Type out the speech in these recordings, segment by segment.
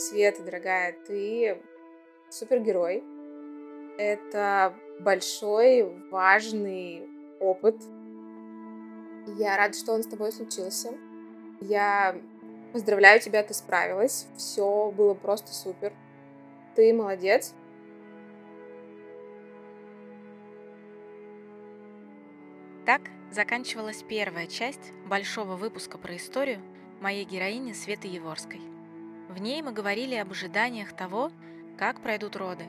Света, дорогая, ты супергерой. Это большой, важный опыт. Я рада, что он с тобой случился. Я поздравляю тебя, ты справилась. Все было просто супер. Ты молодец. Так заканчивалась первая часть большого выпуска про историю моей героини Светы Еворской. В ней мы говорили об ожиданиях того, как пройдут роды,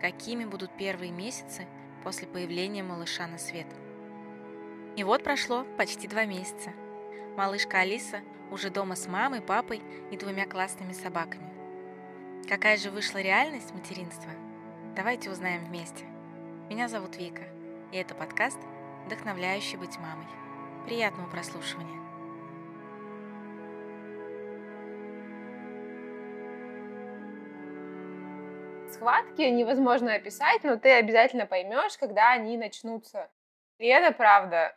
какими будут первые месяцы после появления малыша на свет. И вот прошло почти два месяца. Малышка Алиса уже дома с мамой, папой и двумя классными собаками. Какая же вышла реальность материнства? Давайте узнаем вместе. Меня зовут Вика, и это подкаст «Вдохновляющий быть мамой». Приятного прослушивания. Схватки невозможно описать, но ты обязательно поймешь, когда они начнутся. И это правда.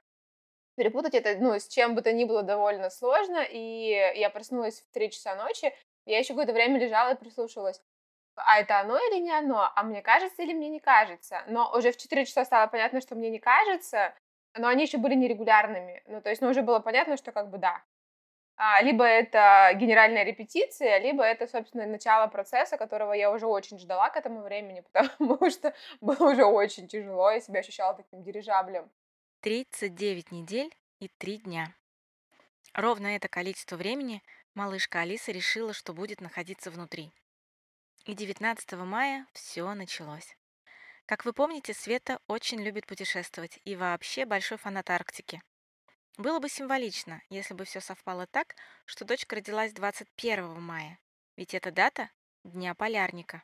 Перепутать это, ну, с чем бы то ни было довольно сложно, и я проснулась в 3 часа ночи, я еще какое-то время лежала и прислушивалась. А это оно или не оно? А мне кажется или мне не кажется? Но уже в 4 часа стало понятно, что мне не кажется, но они еще были нерегулярными. Ну, то есть, ну, уже было понятно, что как бы да, либо это генеральная репетиция, либо это, собственно, начало процесса, которого я уже очень ждала к этому времени, потому что было уже очень тяжело, я себя ощущала таким дирижаблем. 39 недель и 3 дня. Ровно это количество времени малышка Алиса решила, что будет находиться внутри. И 19 мая все началось. Как вы помните, Света очень любит путешествовать и вообще большой фанат Арктики. Было бы символично, если бы все совпало так, что дочка родилась 21 мая, ведь это дата Дня Полярника.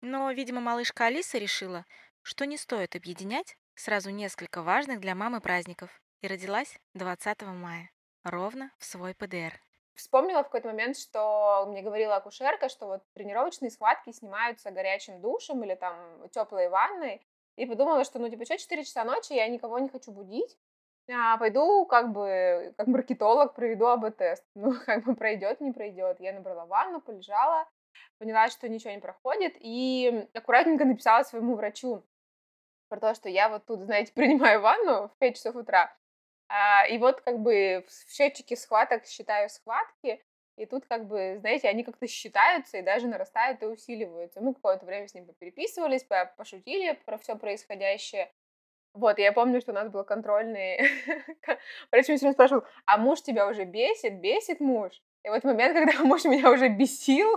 Но, видимо, малышка Алиса решила, что не стоит объединять сразу несколько важных для мамы праздников, и родилась 20 мая, ровно в свой ПДР. Вспомнила в какой-то момент, что мне говорила акушерка, что вот тренировочные схватки снимаются горячим душем или там теплой ванной, и подумала, что ну типа что 4 часа ночи, я никого не хочу будить, а, пойду как бы как маркетолог проведу АБ-тест. Ну, как бы пройдет, не пройдет. Я набрала ванну, полежала, поняла, что ничего не проходит, и аккуратненько написала своему врачу про то, что я вот тут, знаете, принимаю ванну в 5 часов утра, а, и вот как бы в счетчике схваток считаю схватки, и тут как бы, знаете, они как-то считаются и даже нарастают и усиливаются. Мы какое-то время с ним переписывались, пошутили про все происходящее. Вот, я помню, что у нас был контрольный. Врач меня спрашивал, а муж тебя уже бесит? Бесит муж? И вот момент, когда муж меня уже бесил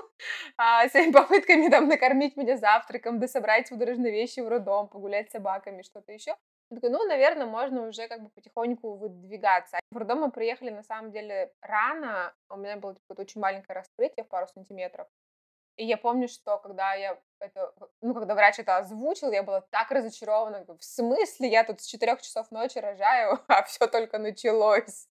а, своими попытками там накормить меня завтраком, да собрать судорожные вещи в роддом, погулять с собаками, что-то еще. Я такой, ну, наверное, можно уже как бы потихоньку выдвигаться. В роддом мы приехали, на самом деле, рано. У меня было какое-то очень маленькое раскрытие в пару сантиметров. И я помню, что когда я это, ну, когда врач это озвучил, я была так разочарована. В смысле я тут с четырех часов ночи рожаю, а все только началось.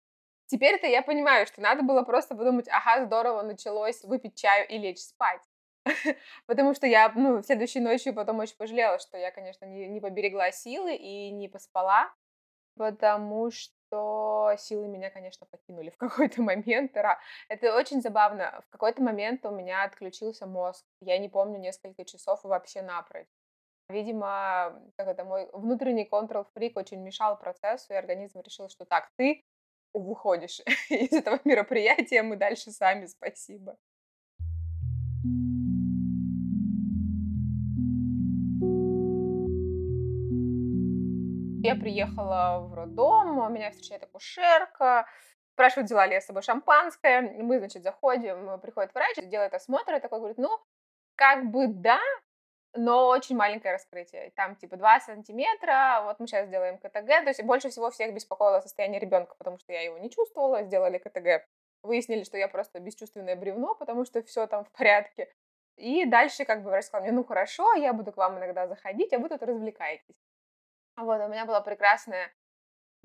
Теперь-то я понимаю, что надо было просто подумать, ага, здорово, началось, выпить чаю и лечь спать. Потому что я, ну, следующей ночью потом очень пожалела, что я, конечно, не, не поберегла силы и не поспала, потому что что силы меня, конечно, покинули в какой-то момент. Это очень забавно. В какой-то момент у меня отключился мозг. Я не помню несколько часов вообще напрочь. Видимо, как это, мой внутренний контрол-фрик очень мешал процессу, и организм решил, что так, ты выходишь из этого мероприятия, мы дальше сами, спасибо. Я приехала в роддом, меня встречает акушерка, спрашивает, взяла ли я с собой шампанское. Мы, значит, заходим, приходит врач, делает осмотр, и такой говорит, ну, как бы да, но очень маленькое раскрытие. Там типа 2 сантиметра, вот мы сейчас сделаем КТГ. То есть больше всего всех беспокоило состояние ребенка, потому что я его не чувствовала, сделали КТГ. Выяснили, что я просто бесчувственное бревно, потому что все там в порядке. И дальше как бы врач сказал мне, ну хорошо, я буду к вам иногда заходить, а вы тут развлекаетесь. Вот, у меня была прекрасная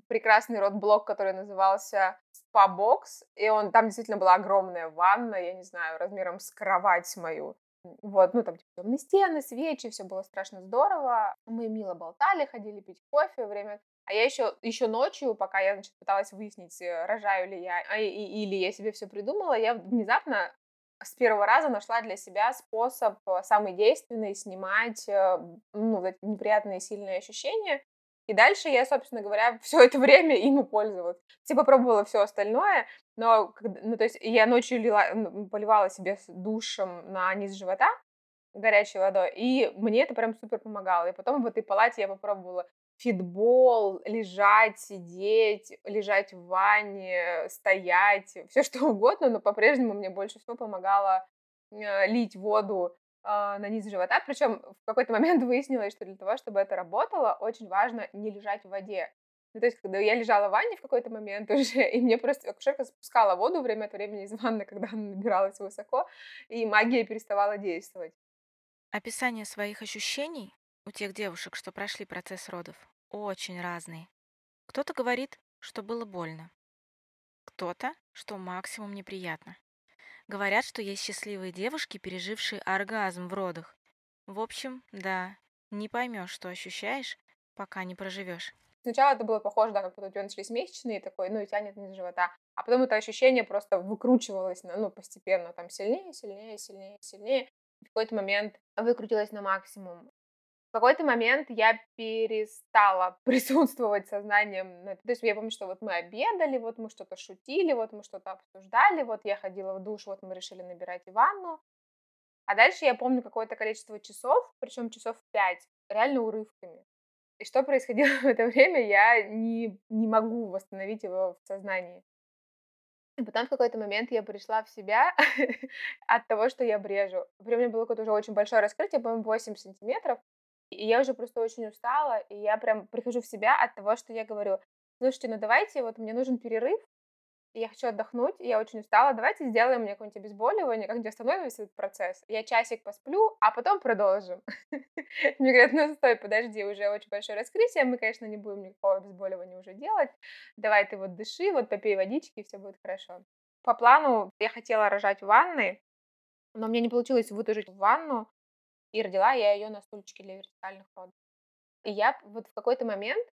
прекрасный рот-блок, который назывался Spa Box, и он, там действительно была огромная ванна, я не знаю, размером с кровать мою. Вот, ну, там типа, темные стены, свечи, все было страшно здорово. Мы мило болтали, ходили пить кофе время. А я еще, еще ночью, пока я, значит, пыталась выяснить, э, рожаю ли я, а, и, или я себе все придумала, я внезапно с первого раза нашла для себя способ э, самый действенный снимать э, ну, неприятные сильные ощущения. И дальше я, собственно говоря, все это время им пользовалась. Типа пробовала все остальное, но, ну, то есть я ночью лила, поливала себе душем на низ живота горячей водой, и мне это прям супер помогало. И потом в этой палате я попробовала фитбол, лежать, сидеть, лежать в ванне, стоять, все что угодно, но по-прежнему мне больше всего помогало э, лить воду э, на низ живота. Причем в какой-то момент выяснилось, что для того, чтобы это работало, очень важно не лежать в воде. Ну, то есть, когда я лежала в ванне в какой-то момент уже, и мне просто акушерка спускала воду время от времени из ванны, когда она набиралась высоко, и магия переставала действовать. Описание своих ощущений у тех девушек, что прошли процесс родов, очень разные. Кто-то говорит, что было больно. Кто-то, что максимум неприятно. Говорят, что есть счастливые девушки, пережившие оргазм в родах. В общем, да, не поймешь, что ощущаешь, пока не проживешь. Сначала это было похоже, да, как будто у тебя начались месячные, такой, ну и тянет низ живота. А потом это ощущение просто выкручивалось, ну, постепенно, там, сильнее, сильнее, сильнее, сильнее. В какой-то момент выкрутилось на максимум. В какой-то момент я перестала присутствовать сознанием. То есть я помню, что вот мы обедали, вот мы что-то шутили, вот мы что-то обсуждали, вот я ходила в душ, вот мы решили набирать ванну. А дальше я помню какое-то количество часов, причем часов пять, реально урывками. И что происходило в это время, я не, не могу восстановить его в сознании. И потом в какой-то момент я пришла в себя от того, что я брежу. При мне было какое-то уже очень большое раскрытие, по-моему, 8 сантиметров. И я уже просто очень устала, и я прям прихожу в себя от того, что я говорю, слушайте, ну давайте, вот мне нужен перерыв, я хочу отдохнуть, я очень устала, давайте сделаем мне какое-нибудь обезболивание, как-нибудь остановим этот процесс. Я часик посплю, а потом продолжим. Мне говорят, ну стой, подожди, уже очень большое раскрытие, мы, конечно, не будем никакого обезболивания уже делать, давай ты вот дыши, вот попей водички, и все будет хорошо. По плану я хотела рожать в ванной, но мне не получилось вытужить в ванну, и родила я ее на стульчике для вертикальных родов. И я вот в какой-то момент,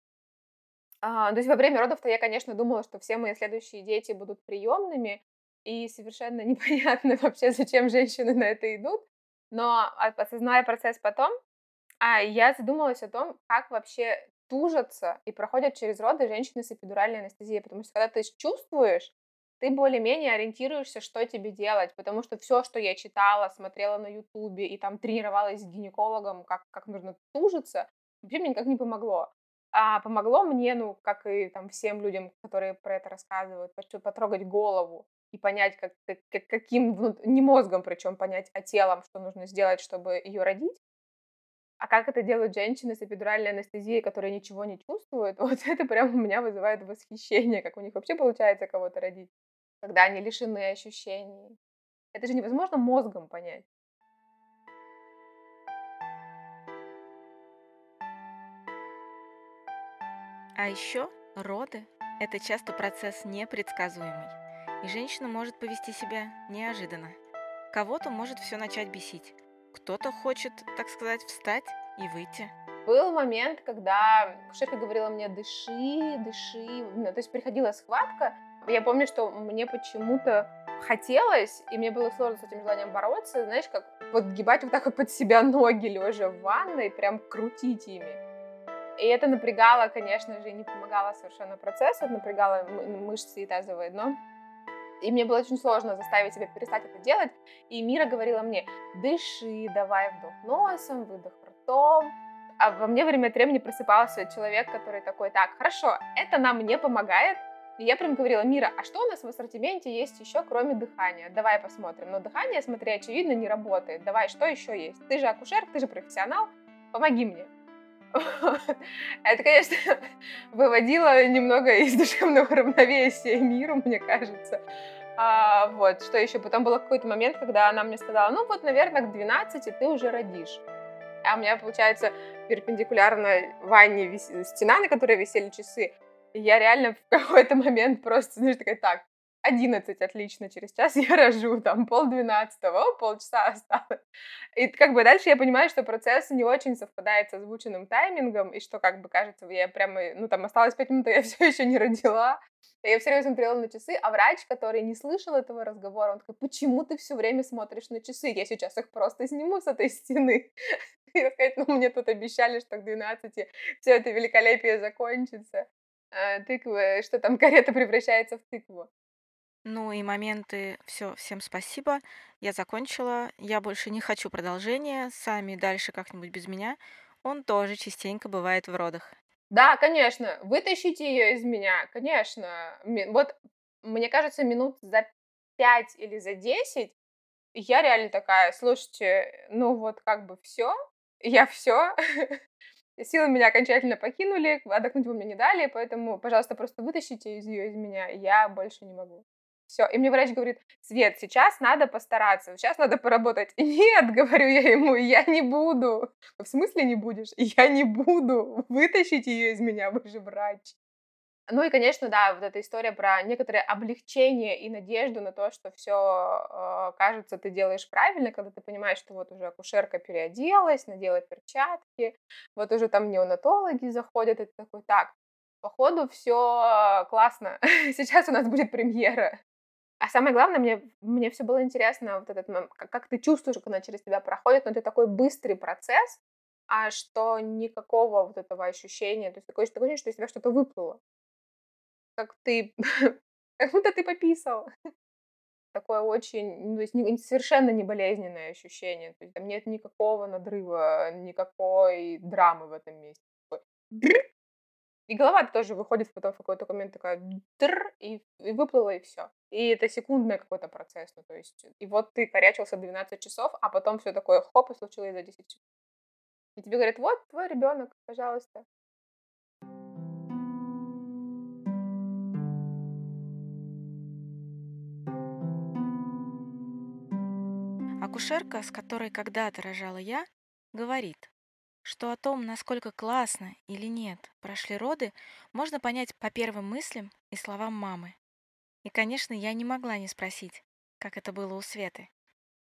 а, то есть во время родов-то я, конечно, думала, что все мои следующие дети будут приемными, и совершенно непонятно вообще, зачем женщины на это идут. Но осознавая процесс потом, а я задумалась о том, как вообще тужатся и проходят через роды женщины с эпидуральной анестезией, потому что когда ты чувствуешь, ты более-менее ориентируешься, что тебе делать, потому что все, что я читала, смотрела на Ютубе и там тренировалась с гинекологом, как, как нужно тужиться, вообще мне никак не помогло. А помогло мне, ну, как и там всем людям, которые про это рассказывают, потрогать голову и понять, как, как, каким, не мозгом причем понять, а телом, что нужно сделать, чтобы ее родить. А как это делают женщины с эпидуральной анестезией, которые ничего не чувствуют, вот это прям у меня вызывает восхищение, как у них вообще получается кого-то родить когда они лишены ощущений. Это же невозможно мозгом понять. А еще роды – это часто процесс непредсказуемый, и женщина может повести себя неожиданно. Кого-то может все начать бесить, кто-то хочет, так сказать, встать и выйти. Был момент, когда шеф говорила мне «дыши, дыши», ну, то есть приходила схватка, я помню, что мне почему-то хотелось, и мне было сложно с этим желанием бороться, знаешь, как подгибать вот так вот под себя ноги лежа в ванной, прям крутить ими. И это напрягало, конечно же, и не помогало совершенно процессу, это напрягало мышцы и тазовое дно. И мне было очень сложно заставить себя перестать это делать. И Мира говорила мне, дыши, давай вдох носом, выдох ртом. А во мне время от времени просыпался человек, который такой, так, хорошо, это нам не помогает, и я прям говорила, Мира, а что у нас в ассортименте есть еще, кроме дыхания? Давай посмотрим. Но дыхание, смотри, очевидно, не работает. Давай, что еще есть? Ты же акушер, ты же профессионал, помоги мне. Это, конечно, выводило немного из душевного равновесия миру, мне кажется. А, вот, что еще? Потом был какой-то момент, когда она мне сказала, ну вот, наверное, к 12 ты уже родишь. А у меня, получается, перпендикулярно ванне вис... стена, на которой висели часы, я реально в какой-то момент просто, знаешь, такая, так, 11, отлично, через час я рожу, там, полдвенадцатого, полчаса осталось. И как бы дальше я понимаю, что процесс не очень совпадает с озвученным таймингом, и что, как бы, кажется, я прямо, ну, там, осталось 5 минут, а я все еще не родила. Я все время смотрела на часы, а врач, который не слышал этого разговора, он такой, почему ты все время смотришь на часы? Я сейчас их просто сниму с этой стены. И сказать, ну мне тут обещали, что к 12 все это великолепие закончится. А, тыквы, что там карета превращается в тыкву. Ну и моменты все, всем спасибо. Я закончила. Я больше не хочу продолжения. Сами дальше как-нибудь без меня. Он тоже частенько бывает в родах. Да, конечно, вытащите ее из меня, конечно. Вот, мне кажется, минут за пять или за десять я реально такая, слушайте, ну вот как бы все, я все, силы меня окончательно покинули, отдохнуть вы мне не дали, поэтому, пожалуйста, просто вытащите из ее из меня, я больше не могу. Все. И мне врач говорит, Свет, сейчас надо постараться, сейчас надо поработать. Нет, говорю я ему, я не буду. В смысле не будешь? Я не буду. Вытащить ее из меня, вы же врач. Ну и, конечно, да, вот эта история про некоторое облегчение и надежду на то, что все, э, кажется, ты делаешь правильно, когда ты понимаешь, что вот уже акушерка переоделась, надела перчатки, вот уже там неонатологи заходят, и ты такой, так, походу все классно, сейчас у нас будет премьера. А самое главное, мне, мне все было интересно, вот этот, как, ты чувствуешь, она через тебя проходит, но это такой быстрый процесс, а что никакого вот этого ощущения, то есть такое ощущение, что из тебя что-то выплыло. Как ты, как будто ты пописал. Такое очень, ну, то есть не, совершенно не болезненное ощущение. То есть там нет никакого надрыва, никакой драмы в этом месте. И голова тоже выходит потом в какой-то момент такая тр, и, и выплыла, и все. И это секундный какой-то процесс. Ну, то есть, и вот ты корячился 12 часов, а потом все такое хоп, и случилось за 10 часов. И тебе говорят, вот твой ребенок, пожалуйста. Акушерка, с которой когда-то рожала я, говорит, что о том, насколько классно или нет прошли роды, можно понять по первым мыслям и словам мамы. И, конечно, я не могла не спросить, как это было у Светы.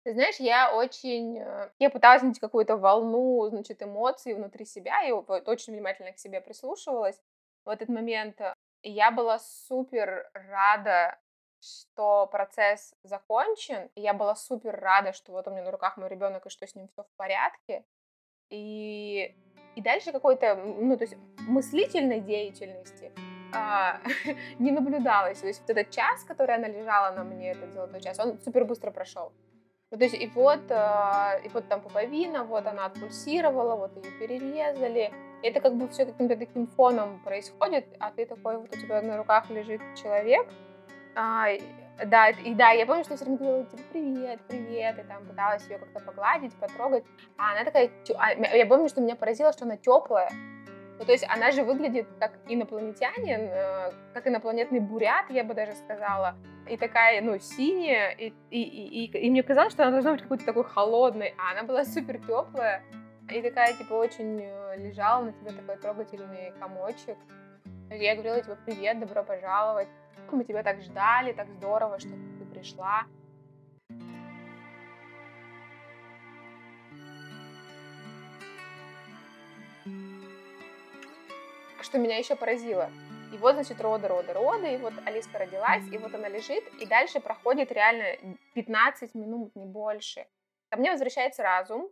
Ты знаешь, я очень... Э, я пыталась найти какую-то волну, значит, эмоций внутри себя, и вот очень внимательно к себе прислушивалась в этот момент. Я была супер рада, что процесс закончен, и я была супер рада, что вот у меня на руках мой ребенок, и что с ним все в порядке. И, и дальше какой-то, ну, то есть мыслительной деятельности а, не наблюдалось. То есть вот этот час, который она лежала на мне, этот золотой час, он супер быстро прошел. Ну, то есть и вот, э, и вот там пуповина, вот она отпульсировала, вот ее перерезали. И это как бы все каким-то таким фоном происходит, а ты такой, вот у тебя на руках лежит человек, а, да, и да, я помню, что я все время говорила, типа, привет, привет, и там пыталась ее как-то погладить, потрогать, а она такая, а, я помню, что меня поразило, что она теплая, ну, то есть она же выглядит как инопланетянин, э, как инопланетный бурят, я бы даже сказала, и такая, ну, синяя, и, и, и, и, и мне казалось, что она должна быть какой-то такой холодной, а она была супер теплая, и такая, типа, очень э, лежала на тебе такой трогательный комочек. Я говорила, типа, привет, добро пожаловать. Мы тебя так ждали, так здорово, что ты пришла. Что меня еще поразило. И вот, значит, роды, роды, роды, и вот Алиска родилась, и вот она лежит, и дальше проходит реально 15 минут, не больше. Ко мне возвращается разум,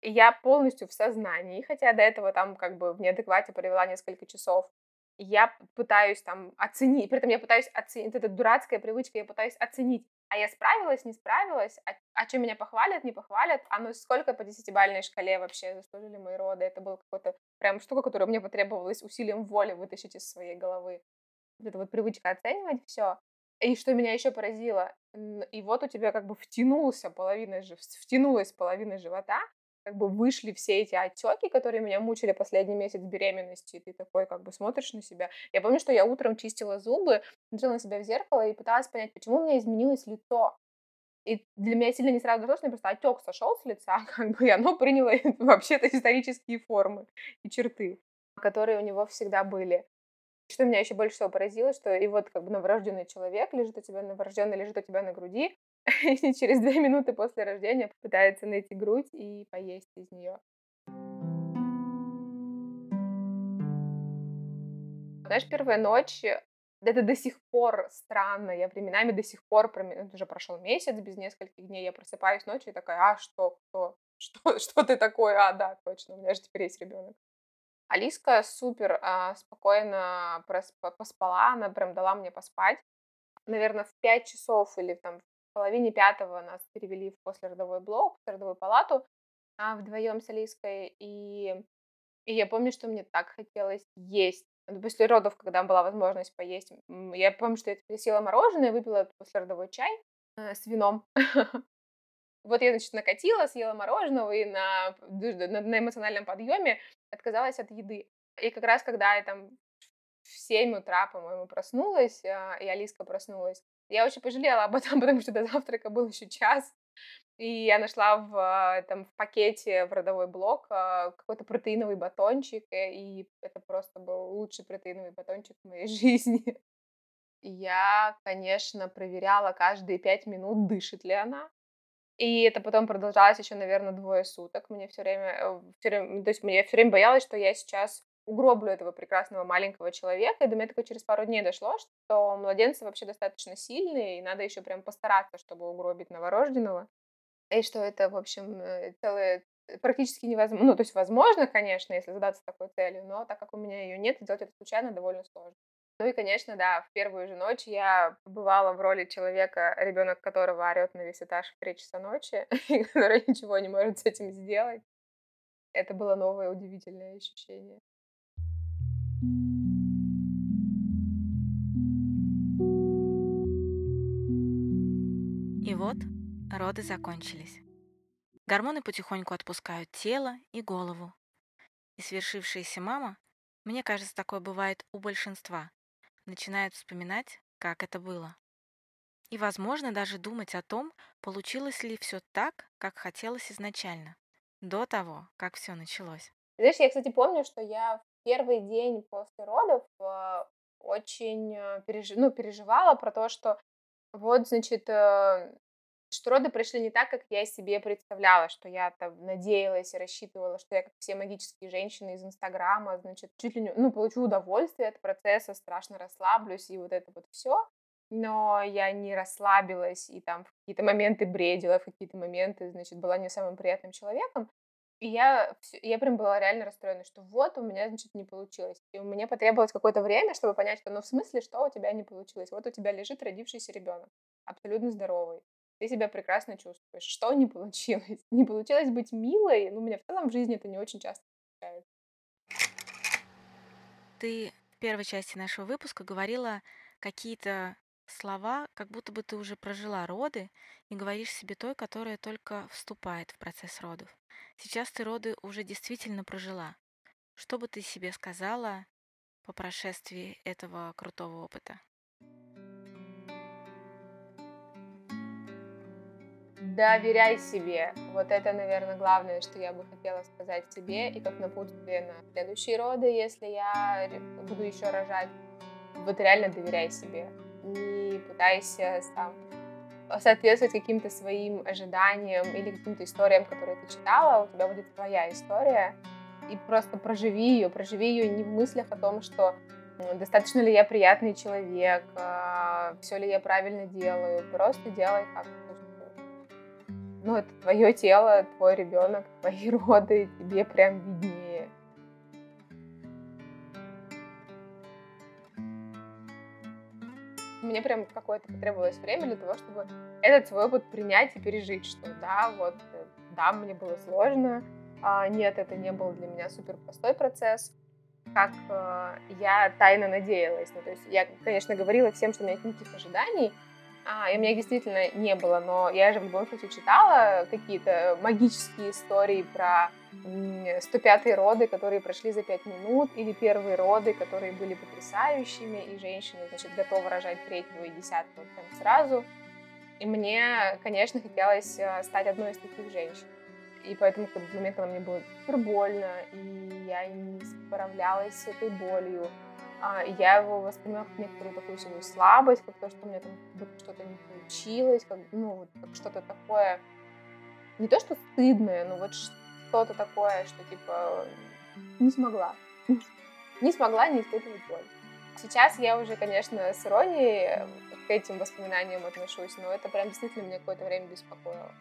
и я полностью в сознании, хотя до этого там как бы в неадеквате провела несколько часов я пытаюсь там оценить, при этом я пытаюсь оценить, это дурацкая привычка, я пытаюсь оценить, а я справилась, не справилась, а, а что меня похвалят, не похвалят, а ну сколько по десятибальной шкале вообще заслужили мои роды, это была какая-то прям штука, которую мне потребовалось усилием воли вытащить из своей головы. Вот эта вот привычка оценивать все. И что меня еще поразило, и вот у тебя как бы втянулся половина, втянулась половина живота, как бы вышли все эти отеки, которые меня мучили последний месяц беременности, и ты такой как бы смотришь на себя. Я помню, что я утром чистила зубы, смотрела на себя в зеркало и пыталась понять, почему у меня изменилось лицо. И для меня сильно не сразу дошло, что просто отек сошел с лица, как бы, и оно приняло вообще-то исторические формы и черты, которые у него всегда были. Что меня еще больше всего поразило, что и вот как бы новорожденный человек лежит у тебя, новорожденный лежит у тебя на груди, и через две минуты после рождения пытается найти грудь и поесть из нее. Знаешь, первая ночь это до сих пор странно, я временами до сих пор, уже прошел месяц, без нескольких дней, я просыпаюсь ночью и такая, а что, кто, что, что ты такое, а, да, точно, у меня же теперь есть ребенок. Алиска супер а, спокойно поспала, она прям дала мне поспать. Наверное, в 5 часов или там половине пятого нас перевели в послеродовой блок, в родовую палату а, вдвоем с Алиской. И, и я помню, что мне так хотелось есть. Ну, после родов, когда была возможность поесть, я помню, что я съела мороженое, выпила послеродовой чай э, с вином. Вот я, значит, накатила, съела мороженого и на, на, на эмоциональном подъеме отказалась от еды. И как раз когда я там в 7 утра, по-моему, проснулась, а, и Алиска проснулась, я очень пожалела об этом, потому что до завтрака был еще час. И я нашла в, а, там, в пакете в родовой блок а, какой-то протеиновый батончик, э, и это просто был лучший протеиновый батончик в моей жизни. Я, конечно, проверяла каждые пять минут, дышит ли она. И это потом продолжалось еще, наверное, двое суток. Мне все время, э, все время, то есть я все время боялась, что я сейчас угроблю этого прекрасного маленького человека. И до меня такое через пару дней дошло, что младенцы вообще достаточно сильные, и надо еще прям постараться, чтобы угробить новорожденного. И что это, в общем, э, целое э, практически невозможно. Ну, то есть возможно, конечно, если задаться такой целью, но так как у меня ее нет, сделать это случайно довольно сложно. Ну и, конечно, да, в первую же ночь я побывала в роли человека, ребенок которого орет на весь этаж в 3 часа ночи, и который ничего не может с этим сделать. Это было новое удивительное ощущение. И вот роды закончились. Гормоны потихоньку отпускают тело и голову. И свершившаяся мама, мне кажется, такое бывает у большинства, начинает вспоминать, как это было. И, возможно, даже думать о том, получилось ли все так, как хотелось изначально, до того, как все началось. Знаешь, я, кстати, помню, что я первый день после родов э, очень э, переж... ну, переживала про то, что вот, значит, э, что роды пришли не так, как я себе представляла, что я там надеялась и рассчитывала, что я, как все магические женщины из Инстаграма, значит, чуть ли не, ну, получу удовольствие от процесса, страшно расслаблюсь и вот это вот все. Но я не расслабилась и там в какие-то моменты бредила, в какие-то моменты, значит, была не самым приятным человеком. И я, я прям была реально расстроена, что вот у меня, значит, не получилось. И меня потребовалось какое-то время, чтобы понять, что ну в смысле, что у тебя не получилось. Вот у тебя лежит родившийся ребенок, абсолютно здоровый ты себя прекрасно чувствуешь. Что не получилось? Не получилось быть милой, ну, у меня в целом в жизни это не очень часто получается. Ты в первой части нашего выпуска говорила какие-то слова, как будто бы ты уже прожила роды и говоришь себе той, которая только вступает в процесс родов. Сейчас ты роды уже действительно прожила. Что бы ты себе сказала по прошествии этого крутого опыта? доверяй себе. Вот это, наверное, главное, что я бы хотела сказать себе и как напутствие на следующие роды, если я буду еще рожать. Вот реально доверяй себе. Не пытайся сам соответствовать каким-то своим ожиданиям или каким-то историям, которые ты читала, у тебя будет твоя история, и просто проживи ее, проживи ее не в мыслях о том, что достаточно ли я приятный человек, а, все ли я правильно делаю, просто делай как ну, это твое тело, твой ребенок, твои роды, тебе прям виднее. Мне прям какое-то потребовалось время для того, чтобы этот свой опыт принять и пережить, что да, вот, э, да, мне было сложно, а, нет, это не был для меня супер простой процесс, как э, я тайно надеялась. Ну, то есть я, конечно, говорила всем, что у меня нет никаких ожиданий, а, и у меня действительно не было, но я же в любом случае читала какие-то магические истории про 105-е роды, которые прошли за 5 минут, или первые роды, которые были потрясающими, и женщина, значит, готова рожать третьего и десятого прям сразу. И мне, конечно, хотелось э, стать одной из таких женщин. И поэтому в тот момент, когда мне было супер больно, и я не справлялась с этой болью, а, я его воспринимала как некоторую такую свою слабость, как то, что у меня там что-то не получилось, как, ну, как что-то такое, не то, что стыдное, но вот что-то такое, что, типа, не смогла. Не смогла не испытывать боль. Сейчас я уже, конечно, с иронией к этим воспоминаниям отношусь, но это прям действительно меня какое-то время беспокоило.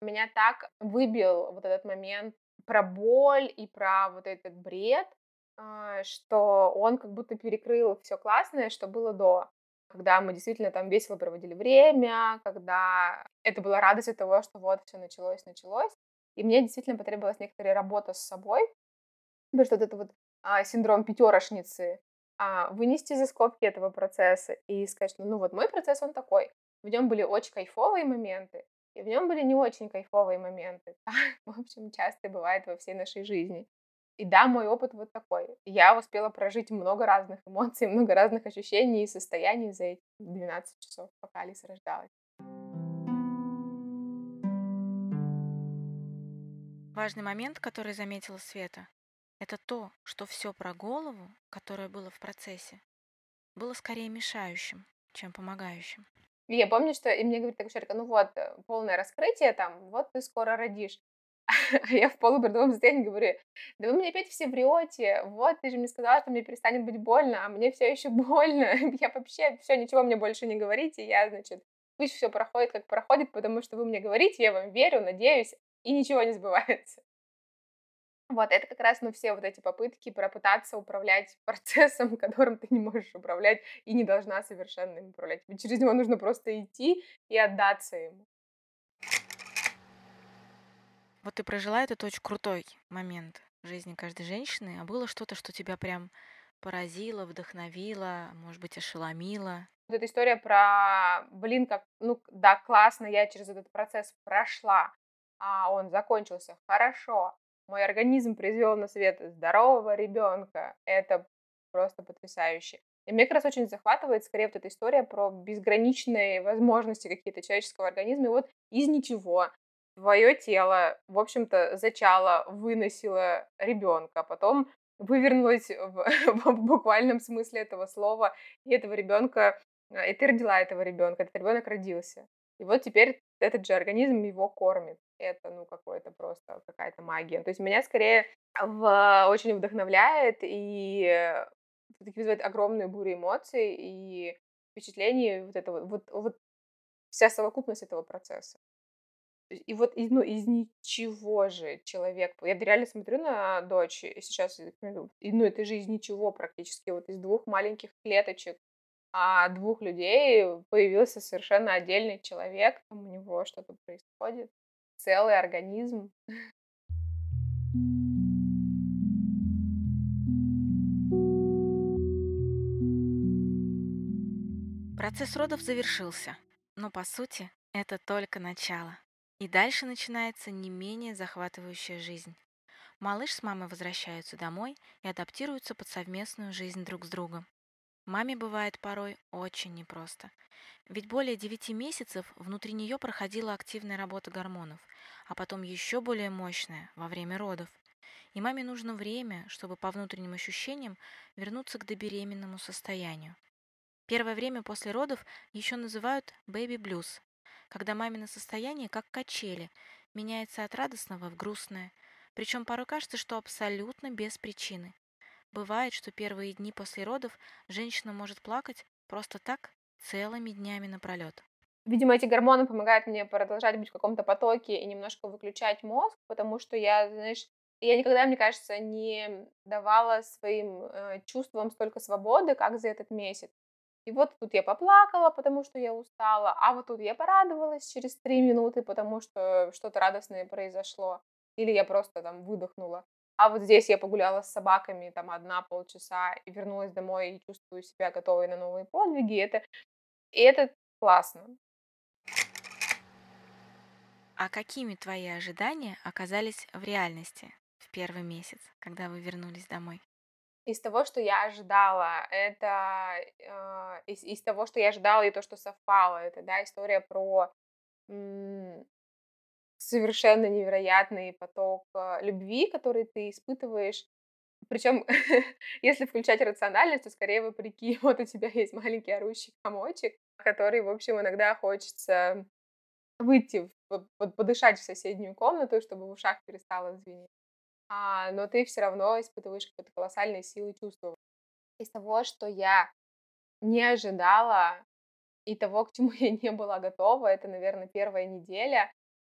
Меня так выбил вот этот момент про боль и про вот этот бред, а, что он как будто перекрыл все классное, что было до когда мы действительно там весело проводили время, когда это была радость от того, что вот все началось, началось. И мне действительно потребовалась некоторая работа с собой, потому что вот это вот а, синдром пятерошницы, а, вынести за скобки этого процесса и сказать, что ну вот мой процесс, он такой. В нем были очень кайфовые моменты, и в нем были не очень кайфовые моменты. Так, в общем, часто бывает во всей нашей жизни. И да, мой опыт вот такой. Я успела прожить много разных эмоций, много разных ощущений и состояний за эти 12 часов, пока Алиса рождалась. Важный момент, который заметила Света, это то, что все про голову, которое было в процессе, было скорее мешающим, чем помогающим. я помню, что и мне говорит акушерка, ну вот, э, полное раскрытие там, вот ты скоро родишь. Я в полубредовом состоянии говорю, да вы мне опять все врете, вот, ты же мне сказала, что мне перестанет быть больно, а мне все еще больно, я вообще, все, ничего мне больше не говорите, я, значит, пусть все проходит, как проходит, потому что вы мне говорите, я вам верю, надеюсь, и ничего не сбывается. Вот, это как раз, ну, все вот эти попытки пропытаться управлять процессом, которым ты не можешь управлять и не должна совершенно им управлять. Через него нужно просто идти и отдаться ему. Вот ты прожила этот очень крутой момент в жизни каждой женщины, а было что-то, что тебя прям поразило, вдохновило, может быть, ошеломило? Вот эта история про, блин, как, ну да, классно, я через этот процесс прошла, а он закончился хорошо, мой организм произвел на свет здорового ребенка, это просто потрясающе. И мне как раз очень захватывает скорее вот эта история про безграничные возможности какие-то человеческого организма. И вот из ничего твое тело, в общем-то, зачало, выносило ребенка, потом вывернулось в, в буквальном смысле этого слова, и этого ребенка, а, и ты родила этого ребенка, этот ребенок родился. И вот теперь этот же организм его кормит. Это, ну, какое-то просто какая-то магия. То есть меня скорее в, очень вдохновляет и вызывает огромную бурю эмоций и впечатлений вот это вот, вот, вот вся совокупность этого процесса. И вот ну, из ничего же человек... Я реально смотрю на дочь и сейчас, ну, это же из ничего практически, вот из двух маленьких клеточек, а двух людей появился совершенно отдельный человек, там у него что-то происходит, целый организм. Процесс родов завершился, но по сути это только начало. И дальше начинается не менее захватывающая жизнь. Малыш с мамой возвращаются домой и адаптируются под совместную жизнь друг с другом. Маме бывает порой очень непросто. Ведь более 9 месяцев внутри нее проходила активная работа гормонов, а потом еще более мощная во время родов. И маме нужно время, чтобы по внутренним ощущениям вернуться к добеременному состоянию. Первое время после родов еще называют бэби-блюз когда мамино состояние, как качели, меняется от радостного в грустное, причем порой кажется, что абсолютно без причины. Бывает, что первые дни после родов женщина может плакать просто так целыми днями напролет. Видимо, эти гормоны помогают мне продолжать быть в каком-то потоке и немножко выключать мозг, потому что я, знаешь, я никогда, мне кажется, не давала своим э, чувствам столько свободы, как за этот месяц. И вот тут я поплакала, потому что я устала, а вот тут я порадовалась через три минуты, потому что что-то радостное произошло, или я просто там выдохнула. А вот здесь я погуляла с собаками там одна полчаса и вернулась домой и чувствую себя готовой на новые подвиги. Это, и это классно. А какими твои ожидания оказались в реальности в первый месяц, когда вы вернулись домой? Из того, что я ожидала, это э, из, из того, что я ожидала и то, что совпало, это, да, история про м- совершенно невероятный поток э, любви, который ты испытываешь. Причем, если включать рациональность, то скорее вопреки, вот у тебя есть маленький орущий комочек, который, в общем, иногда хочется выйти, в, подышать в соседнюю комнату, чтобы в ушах перестало звенеть. А, но ты все равно испытываешь какие-то колоссальные силы чувства. Из того, что я не ожидала и того, к чему я не была готова, это, наверное, первая неделя.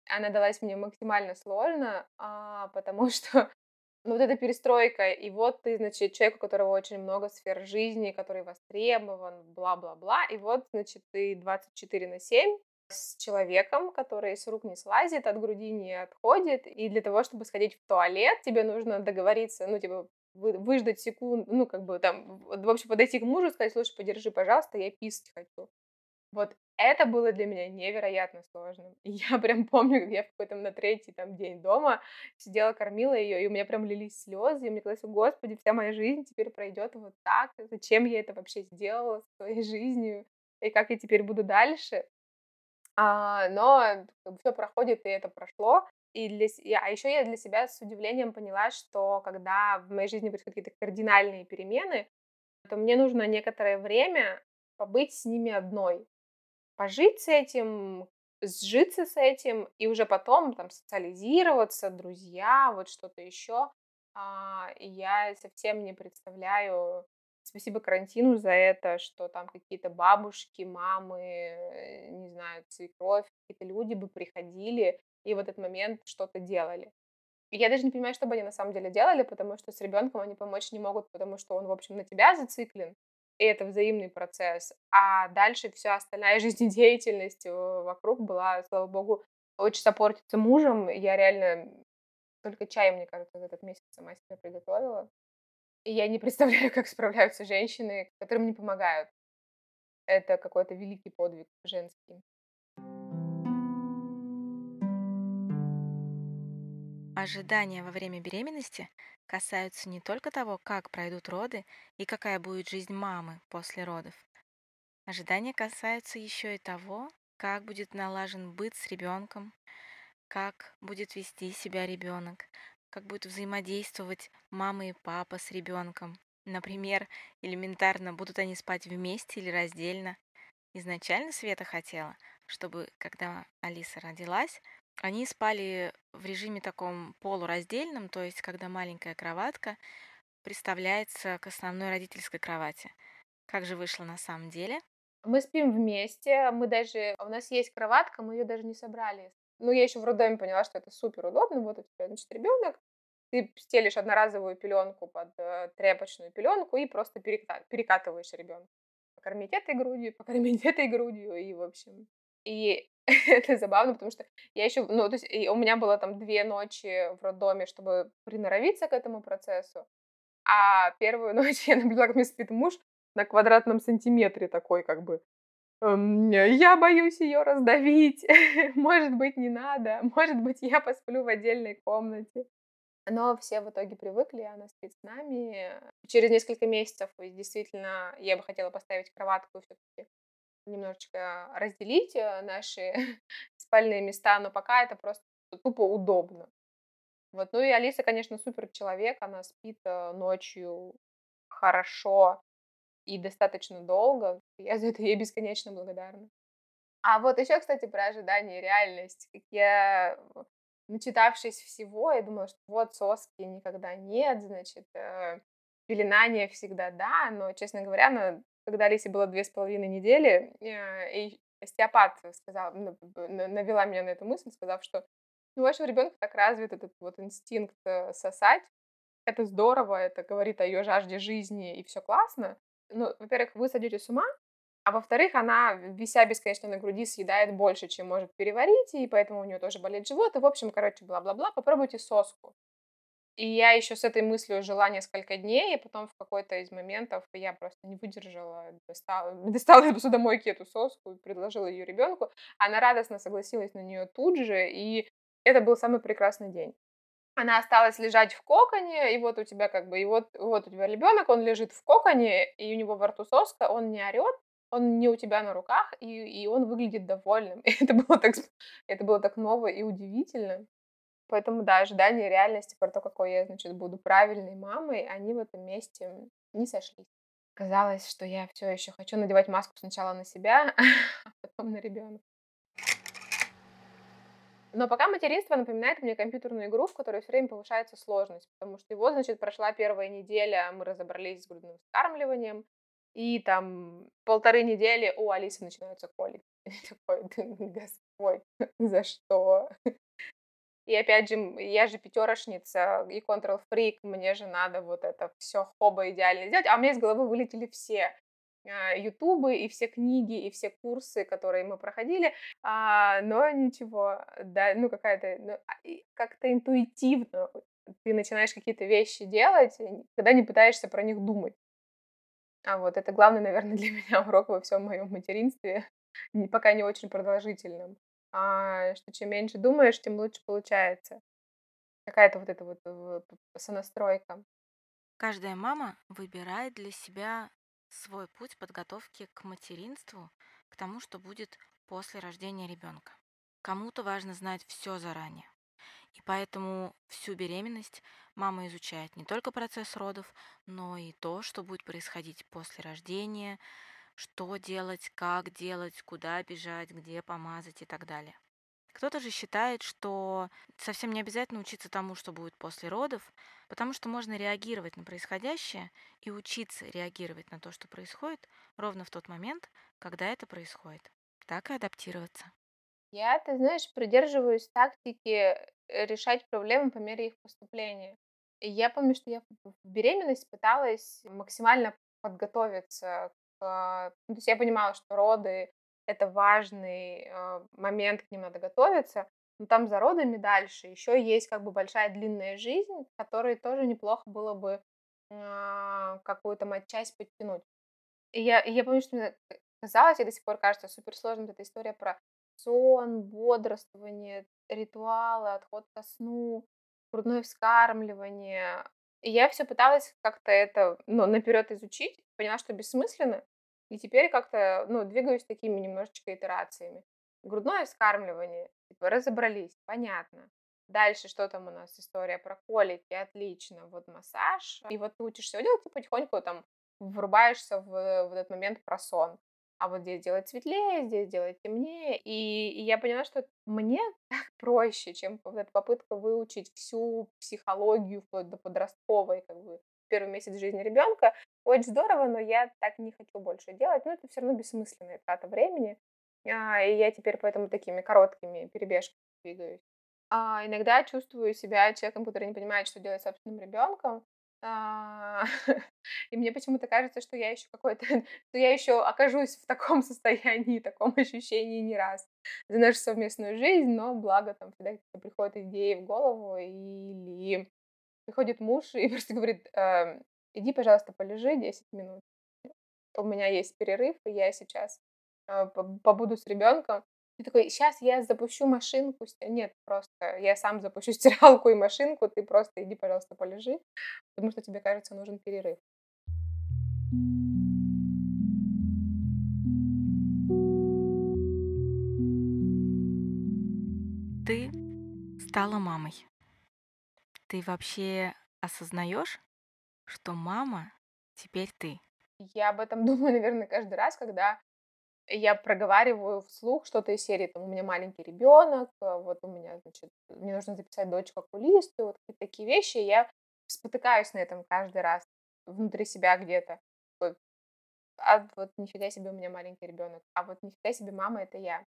Она далась мне максимально сложно, а, потому что ну, вот эта перестройка, и вот ты, значит, человек, у которого очень много сфер жизни, который востребован, бла-бла-бла, и вот, значит, ты 24 на 7 с человеком, который с рук не слазит, от груди не отходит, и для того, чтобы сходить в туалет, тебе нужно договориться, ну, типа, выждать секунду, ну, как бы там, в общем, подойти к мужу, сказать, слушай, подержи, пожалуйста, я писать хочу. Вот это было для меня невероятно сложным. И я прям помню, как я в какой-то на третий там день дома сидела, кормила ее, и у меня прям лились слезы, и мне казалось, господи, вся моя жизнь теперь пройдет вот так, зачем я это вообще сделала своей жизнью, и как я теперь буду дальше. А, но все проходит, и это прошло. И для, а еще я для себя с удивлением поняла, что когда в моей жизни происходят какие-то кардинальные перемены, то мне нужно некоторое время побыть с ними одной пожить с этим, сжиться с этим, и уже потом там социализироваться, друзья, вот что-то еще. А, я совсем не представляю, спасибо карантину за это, что там какие-то бабушки, мамы, не знаю, свекровь, какие-то люди бы приходили и в этот момент что-то делали. я даже не понимаю, что бы они на самом деле делали, потому что с ребенком они помочь не могут, потому что он, в общем, на тебя зациклен, и это взаимный процесс. А дальше вся остальная жизнедеятельность э, вокруг была, слава богу, очень сопортится мужем. Я реально только чай, мне кажется, за этот месяц сама себе приготовила. И я не представляю, как справляются женщины, которым не помогают. Это какой-то великий подвиг женский. Ожидания во время беременности касаются не только того, как пройдут роды и какая будет жизнь мамы после родов. Ожидания касаются еще и того, как будет налажен быт с ребенком, как будет вести себя ребенок, как будет взаимодействовать мама и папа с ребенком. Например, элементарно, будут они спать вместе или раздельно. Изначально Света хотела, чтобы, когда Алиса родилась, они спали в режиме таком полураздельном, то есть когда маленькая кроватка приставляется к основной родительской кровати. Как же вышло на самом деле? Мы спим вместе, мы даже... У нас есть кроватка, мы ее даже не собрали. Ну, я еще в роддоме поняла, что это супер удобно. Вот у тебя, значит, ребенок, ты стелишь одноразовую пеленку под э, тряпочную пеленку и просто перекатываешь ребенка. Покормить этой грудью, покормить этой грудью, и, в общем... И это забавно, потому что я еще, ну, то есть у меня было там две ночи в роддоме, чтобы приноровиться к этому процессу, а первую ночь я наблюдала, как мне спит муж на квадратном сантиметре такой, как бы, я боюсь ее раздавить, может быть, не надо, может быть, я посплю в отдельной комнате. Но все в итоге привыкли, она спит с нами. Через несколько месяцев действительно я бы хотела поставить кроватку все-таки немножечко разделить э, наши спальные места, но пока это просто тупо удобно. Вот. Ну и Алиса, конечно, супер человек, она спит э, ночью хорошо и достаточно долго. Я за это ей бесконечно благодарна. А вот еще, кстати, про ожидание и реальность. Я, начитавшись всего, я думала, что вот соски никогда нет, значит, э, пеленание всегда да, но, честно говоря, на когда Алисе было две с половиной недели, э, и остеопат сказал, навела меня на эту мысль, сказав, что у вашего ребенка так развит этот вот инстинкт э, сосать. Это здорово, это говорит о ее жажде жизни, и все классно. Ну, во-первых, вы сойдете с ума, а во-вторых, она, вися бесконечно на груди, съедает больше, чем может переварить, и поэтому у нее тоже болит живот. И, в общем, короче, бла-бла-бла. Попробуйте соску. И я еще с этой мыслью жила несколько дней, и потом в какой-то из моментов я просто не выдержала, достала, достала из посудомойки эту соску и предложила ее ребенку. Она радостно согласилась на нее тут же, и это был самый прекрасный день. Она осталась лежать в коконе, и вот у тебя как бы, и вот, вот у тебя ребенок, он лежит в коконе, и у него во рту соска, он не орет, он не у тебя на руках, и, и он выглядит довольным. И это было так, это было так ново и удивительно. Поэтому, да, ожидания реальности про то, какой я, значит, буду правильной мамой, они в этом месте не сошлись. Казалось, что я все еще хочу надевать маску сначала на себя, а потом на ребенка. Но пока материнство напоминает мне компьютерную игру, в которой все время повышается сложность, потому что его, значит, прошла первая неделя, мы разобрались с грудным вскармливанием, и там полторы недели у Алисы начинаются колики. такой, господь, за что? И опять же, я же пятерошница и контрол-фрик, мне же надо вот это все хоба идеально сделать. А у меня из головы вылетели все ютубы и все книги и все курсы, которые мы проходили, а, но ничего, да, ну какая-то, ну, а, как-то интуитивно ты начинаешь какие-то вещи делать, когда не пытаешься про них думать. А вот это главный, наверное, для меня урок во всем моем материнстве, пока не очень продолжительном. А, что чем меньше думаешь, тем лучше получается. Какая-то вот эта вот э, сонастройка. Каждая мама выбирает для себя свой путь подготовки к материнству, к тому, что будет после рождения ребенка. Кому-то важно знать все заранее. И поэтому всю беременность мама изучает не только процесс родов, но и то, что будет происходить после рождения, что делать, как делать, куда бежать, где помазать и так далее. Кто-то же считает, что совсем не обязательно учиться тому, что будет после родов, потому что можно реагировать на происходящее и учиться реагировать на то, что происходит, ровно в тот момент, когда это происходит. Так и адаптироваться. Я, ты знаешь, придерживаюсь тактики э, решать проблемы по мере их поступления. И я помню, что я в беременность пыталась максимально подготовиться к... Ну, то есть я понимала, что роды это важный э, момент, к ним надо готовиться. Но там за родами дальше еще есть как бы большая длинная жизнь, которой тоже неплохо было бы э, какую-то матчасть подтянуть. И я, и я помню, что мне казалось, и до сих пор кажется супер сложной эта история про сон, бодрствование, ритуалы, отход ко сну, грудное вскармливание. И я все пыталась как-то это, ну, наперед изучить, поняла, что бессмысленно, и теперь как-то, ну, двигаюсь такими немножечко итерациями. Грудное вскармливание, типа, разобрались, понятно. Дальше что там у нас? История про колики, отлично. Вот массаж. И вот ты учишься делать, и потихоньку там врубаешься в, в этот момент про сон. А вот здесь делать светлее, здесь делать темнее. И, и я поняла, что мне так проще, чем вот эта попытка выучить всю психологию вплоть до подростковой, как бы, первый месяц жизни ребенка. Очень здорово, но я так не хочу больше делать. Но это все равно бессмысленная трата времени. А, и я теперь поэтому такими короткими перебежками двигаюсь. А, иногда чувствую себя человеком, который не понимает, что делать с собственным ребенком. А, и мне почему-то кажется, что я еще какой-то, что я еще окажусь в таком состоянии, таком ощущении не раз за нашу совместную жизнь, но благо там всегда приходят идеи в голову или приходит муж и просто говорит, э, иди, пожалуйста, полежи 10 минут. У меня есть перерыв, и я сейчас э, побуду с ребенком. И такой, сейчас я запущу машинку. Нет, просто я сам запущу стиралку и машинку, ты просто иди, пожалуйста, полежи, потому что тебе кажется нужен перерыв. Ты стала мамой. Ты вообще осознаешь, что мама теперь ты? Я об этом думаю, наверное, каждый раз, когда я проговариваю вслух что-то из серии, там, у меня маленький ребенок, а вот у меня, значит, мне нужно записать дочь к окулисту, вот такие вещи, я спотыкаюсь на этом каждый раз внутри себя где-то. А вот нифига себе у меня маленький ребенок, а вот нифига себе мама это я.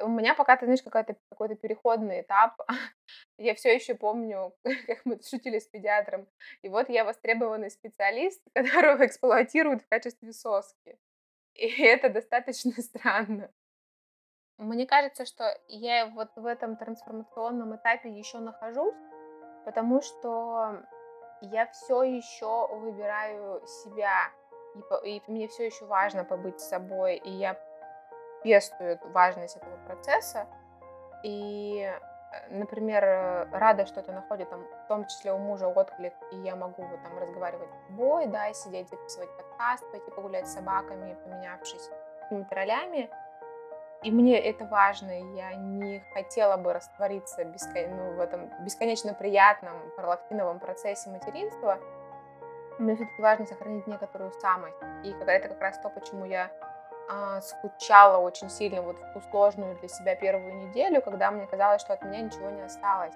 У меня пока, ты знаешь, какой-то какой-то переходный этап. Я все еще помню, как мы шутили с педиатром. И вот я востребованный специалист, которого эксплуатируют в качестве соски. И это достаточно странно. Мне кажется, что я вот в этом трансформационном этапе еще нахожусь, потому что я все еще выбираю себя, и, и мне все еще важно побыть собой, и я пестуют важность этого процесса. И, э, например, э, рада, что это находит там, в том числе у мужа отклик, и я могу вот там разговаривать с тобой, да, сидеть, записывать подкаст, пойти погулять с собаками, поменявшись какими-то ролями. И мне это важно, я не хотела бы раствориться бескон... ну, в этом бесконечно приятном пролактиновом процессе материнства. Мне все-таки важно сохранить некоторую самость. И это как раз то, почему я а, скучала очень сильно вот в ту сложную для себя первую неделю, когда мне казалось, что от меня ничего не осталось.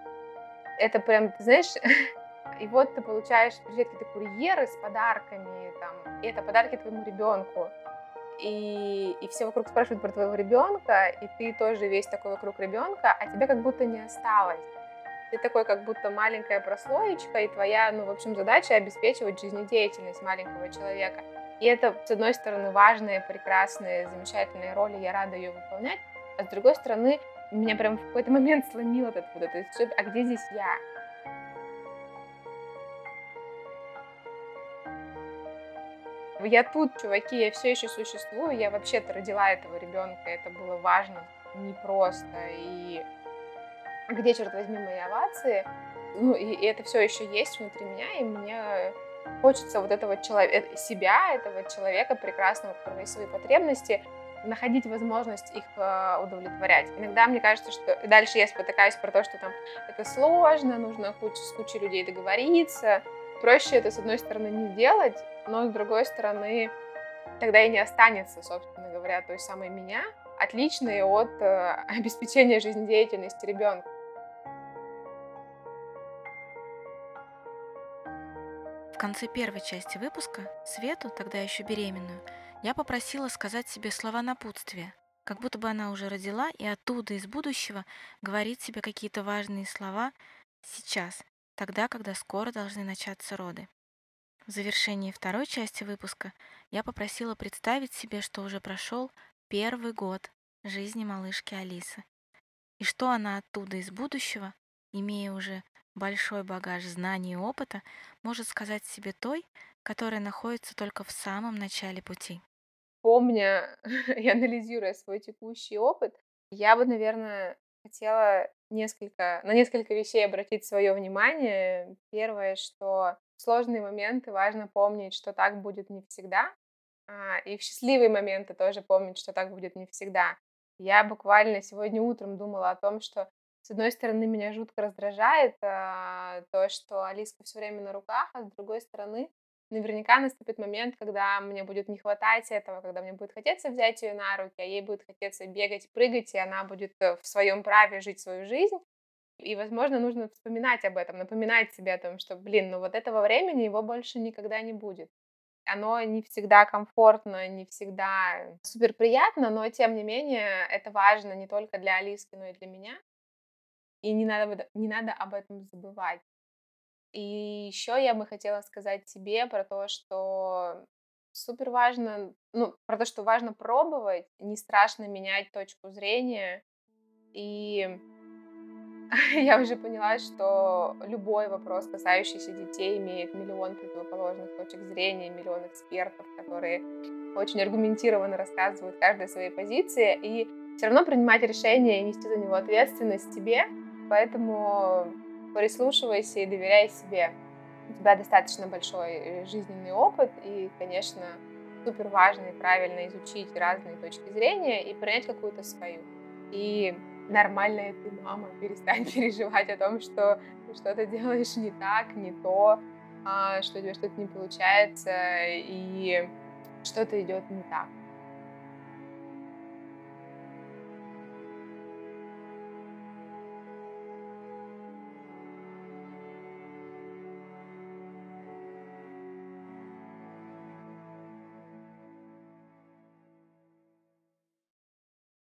Это прям, ты знаешь, и вот ты получаешь, приезжают какие-то курьеры с подарками, там, и это подарки твоему ребенку. И, и все вокруг спрашивают про твоего ребенка, и ты тоже весь такой вокруг ребенка, а тебя как будто не осталось. Ты такой как будто маленькая прослоечка, и твоя, ну, в общем, задача обеспечивать жизнедеятельность маленького человека. И это, с одной стороны, важная, прекрасная, замечательная роль, и я рада ее выполнять, а с другой стороны, меня прям в какой-то момент сломило этот вот это, а где здесь я? Я тут, чуваки, я все еще существую, я вообще-то родила этого ребенка, это было важно, непросто, и где, черт возьми, мои овации? Ну, и, и это все еще есть внутри меня, и мне хочется вот этого человека, себя, этого человека прекрасного, у которого есть свои потребности, находить возможность их э, удовлетворять. Иногда мне кажется, что дальше я спотыкаюсь про то, что там это сложно, нужно куча, с кучей людей договориться. Проще это, с одной стороны, не делать, но с другой стороны, тогда и не останется, собственно говоря, той самой меня, отличной от э, обеспечения жизнедеятельности ребенка. В конце первой части выпуска Свету, тогда еще беременную, я попросила сказать себе слова напутствия, как будто бы она уже родила и оттуда, из будущего, говорит себе какие-то важные слова сейчас, тогда, когда скоро должны начаться роды. В завершении второй части выпуска я попросила представить себе, что уже прошел первый год жизни малышки Алисы, и что она оттуда из будущего, имея уже большой багаж знаний и опыта, может сказать себе той, которая находится только в самом начале пути. Помня и анализируя свой текущий опыт, я бы, наверное, хотела несколько, на несколько вещей обратить свое внимание. Первое, что в сложные моменты важно помнить, что так будет не всегда, а, и в счастливые моменты тоже помнить, что так будет не всегда. Я буквально сегодня утром думала о том, что с одной стороны меня жутко раздражает а, то, что Алиска все время на руках, а с другой стороны наверняка наступит момент, когда мне будет не хватать этого, когда мне будет хотеться взять ее на руки, а ей будет хотеться бегать, прыгать, и она будет э, в своем праве жить свою жизнь. И, возможно, нужно вспоминать об этом, напоминать себе о том, что, блин, ну вот этого времени его больше никогда не будет. Оно не всегда комфортно, не всегда супер приятно, но тем не менее это важно не только для Алиски, но и для меня. И не надо, не надо об этом забывать. И еще я бы хотела сказать тебе про то, что супер важно, ну, про то, что важно пробовать, не страшно менять точку зрения. И я уже поняла, что любой вопрос, касающийся детей, имеет миллион противоположных точек зрения, миллион экспертов, которые очень аргументированно рассказывают каждой своей позиции, и все равно принимать решение и нести за него ответственность тебе, поэтому прислушивайся и доверяй себе. У тебя достаточно большой жизненный опыт, и, конечно, супер важно и правильно изучить разные точки зрения и принять какую-то свою. И нормальная ты мама, перестань переживать о том, что ты что-то делаешь не так, не то, а, что у тебя что-то не получается и что-то идет не так.